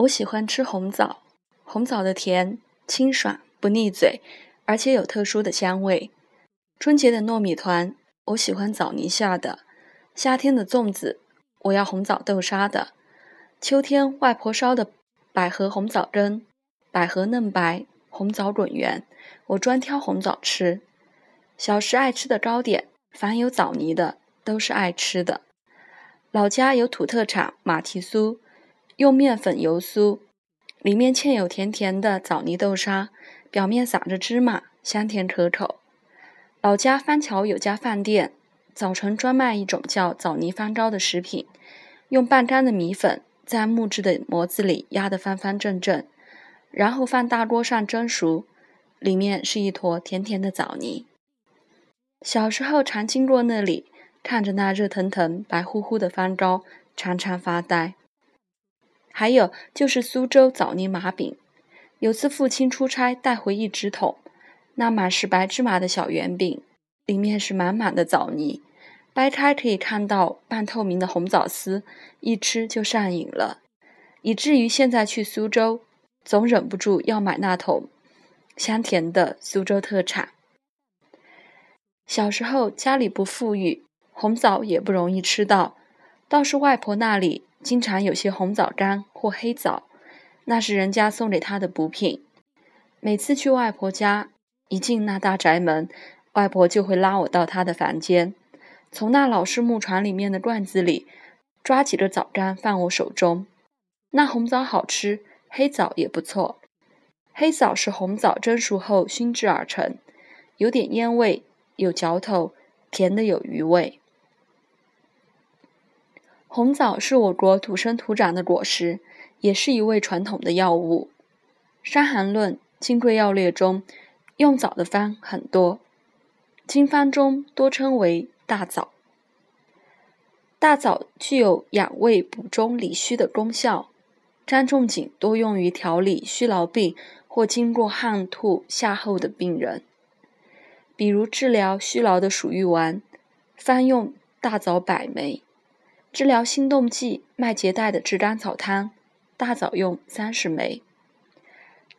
我喜欢吃红枣，红枣的甜清爽不腻嘴，而且有特殊的香味。春节的糯米团，我喜欢枣泥下的；夏天的粽子，我要红枣豆沙的；秋天外婆烧的百合红枣羹，百合嫩白，红枣滚圆，我专挑红枣吃。小时爱吃的糕点，凡有枣泥的都是爱吃的。老家有土特产马蹄酥。用面粉油酥，里面嵌有甜甜的枣泥豆沙，表面撒着芝麻，香甜可口。老家樊桥有家饭店，早晨专卖一种叫枣泥翻糕的食品，用半干的米粉在木质的模子里压得方方正正，然后放大锅上蒸熟，里面是一坨甜甜的枣泥。小时候常经过那里，看着那热腾腾、白乎乎的方糕，常常发呆。还有就是苏州枣泥麻饼，有次父亲出差带回一纸筒，那满是白芝麻的小圆饼，里面是满满的枣泥，掰开可以看到半透明的红枣丝，一吃就上瘾了，以至于现在去苏州，总忍不住要买那桶香甜的苏州特产。小时候家里不富裕，红枣也不容易吃到，倒是外婆那里。经常有些红枣干或黑枣，那是人家送给他的补品。每次去外婆家，一进那大宅门，外婆就会拉我到她的房间，从那老式木床里面的罐子里抓几个枣干放我手中。那红枣好吃，黑枣也不错。黑枣是红枣蒸熟后熏制而成，有点烟味，有嚼头，甜的有余味。红枣是我国土生土长的果实，也是一味传统的药物。《伤寒论·金匮要略》中用枣的方很多，经方中多称为大枣。大枣具有养胃、补中、理虚的功效。张仲景多用于调理虚劳病或经过汗吐下后的病人，比如治疗虚劳的鼠玉丸，方用大枣百枚。治疗心动悸、脉结带的炙甘草汤，大枣用三十枚；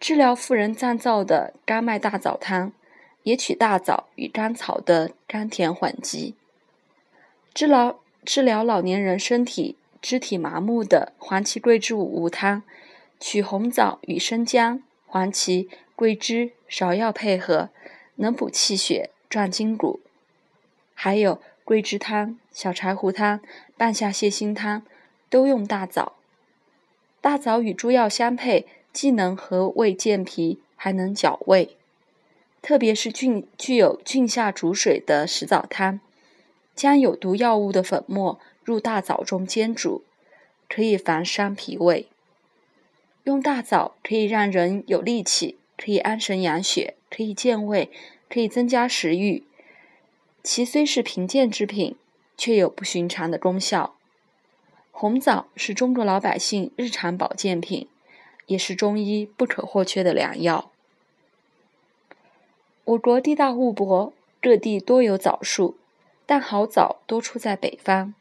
治疗妇人脏燥的甘麦大枣汤，也取大枣与甘草的甘甜缓急；治疗治疗老年人身体肢体麻木的黄芪桂枝五物汤，取红枣与生姜、黄芪、桂枝、芍药配合，能补气血、壮筋骨。还有。桂枝汤、小柴胡汤、半夏泻心汤都用大枣。大枣与诸药相配，既能和胃健脾，还能绞胃。特别是菌具有菌下煮水的食枣汤，将有毒药物的粉末入大枣中煎煮，可以防伤脾胃。用大枣可以让人有力气，可以安神养血，可以健胃，可以增加食欲。其虽是贫贱之品，却有不寻常的功效。红枣是中国老百姓日常保健品，也是中医不可或缺的良药。我国地大物博，各地多有枣树，但好枣多出在北方。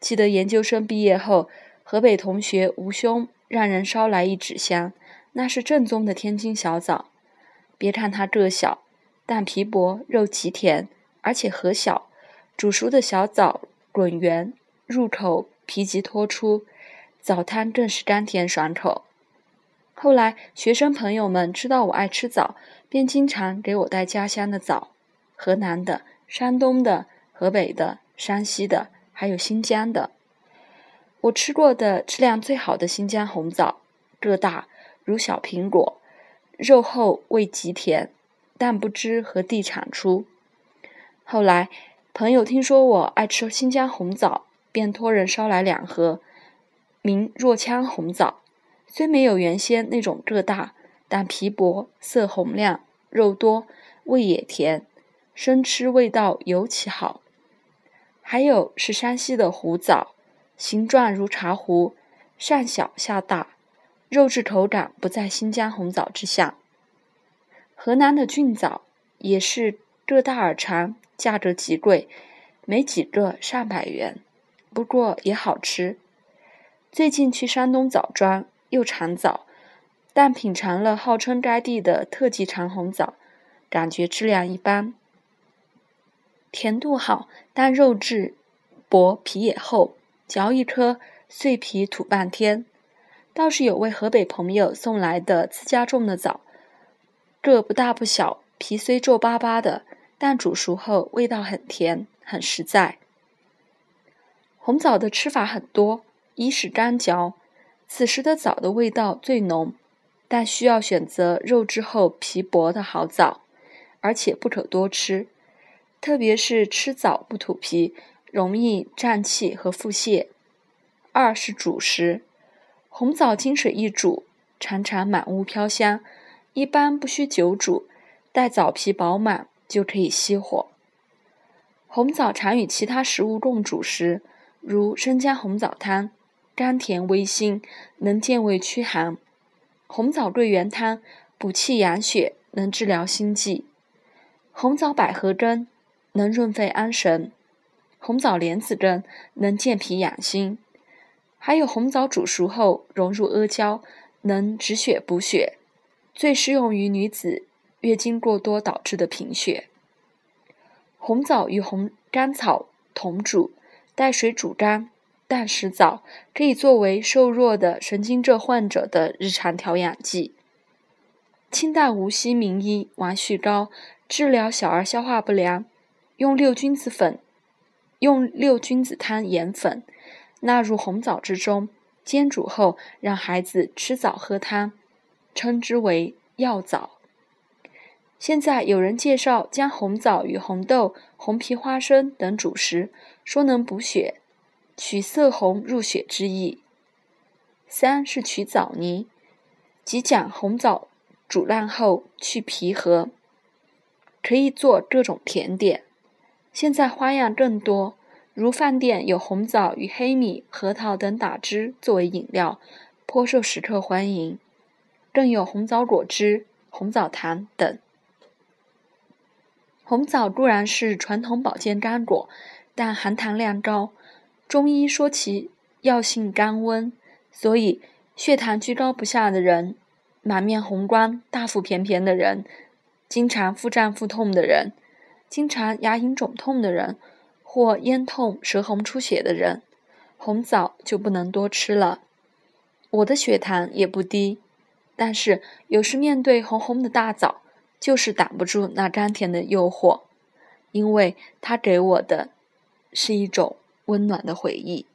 记得研究生毕业后，河北同学吴兄让人捎来一纸箱，那是正宗的天津小枣。别看它个小，但皮薄肉极甜。而且核小，煮熟的小枣滚圆，入口皮极脱出，枣汤更是甘甜爽口。后来学生朋友们知道我爱吃枣，便经常给我带家乡的枣，河南的、山东的、河北的、山西的，还有新疆的。我吃过的质量最好的新疆红枣，个大如小苹果，肉厚味极甜，但不知何地产出。后来，朋友听说我爱吃新疆红枣，便托人捎来两盒，名若羌红枣。虽没有原先那种个大，但皮薄、色红亮、肉多，味也甜，生吃味道尤其好。还有是山西的胡枣，形状如茶壶，上小下大，肉质口感不在新疆红枣之下。河南的骏枣也是个大而长。价格极贵，没几个上百元，不过也好吃。最近去山东枣庄，又尝枣，但品尝了号称该地的特级长红枣，感觉质量一般，甜度好，但肉质薄，皮也厚，嚼一颗碎皮吐半天。倒是有位河北朋友送来的自家种的枣，个不大不小，皮虽皱巴巴的，但煮熟后味道很甜，很实在。红枣的吃法很多，一是干嚼，此时的枣的味道最浓，但需要选择肉质厚、皮薄的好枣，而且不可多吃，特别是吃枣不吐皮，容易胀气和腹泻。二是主食。红枣清水一煮，常常满屋飘香。一般不需久煮，待枣皮饱满就可以熄火。红枣常与其他食物共煮时，如生姜红枣汤，甘甜微辛，能健胃驱寒；红枣桂圆汤补气养血，能治疗心悸；红枣百合羹能润肺安神；红枣莲子羹能健脾养心。还有红枣煮熟后融入阿胶，能止血补血，最适用于女子月经过多导致的贫血。红枣与红甘草同煮，待水煮干，淡食枣，可以作为瘦弱的神经症患者的日常调养剂。清代无锡名医王旭高治疗小儿消化不良，用六君子粉，用六君子汤研粉。纳入红枣之中，煎煮后让孩子吃枣喝汤，称之为药枣。现在有人介绍将红枣与红豆、红皮花生等煮食，说能补血，取色红入血之意。三是取枣泥，即将红枣煮烂后去皮核，可以做各种甜点。现在花样更多。如饭店有红枣与黑米、核桃等打汁作为饮料，颇受食客欢迎。更有红枣果汁、红枣糖等。红枣固然是传统保健干果，但含糖量高。中医说其药性甘温，所以血糖居高不下的人、满面红光、大腹便便的人、经常腹胀腹痛的人、经常牙龈肿痛的人。或咽痛、舌红出血的人，红枣就不能多吃了。我的血糖也不低，但是有时面对红红的大枣，就是挡不住那甘甜的诱惑，因为它给我的是一种温暖的回忆。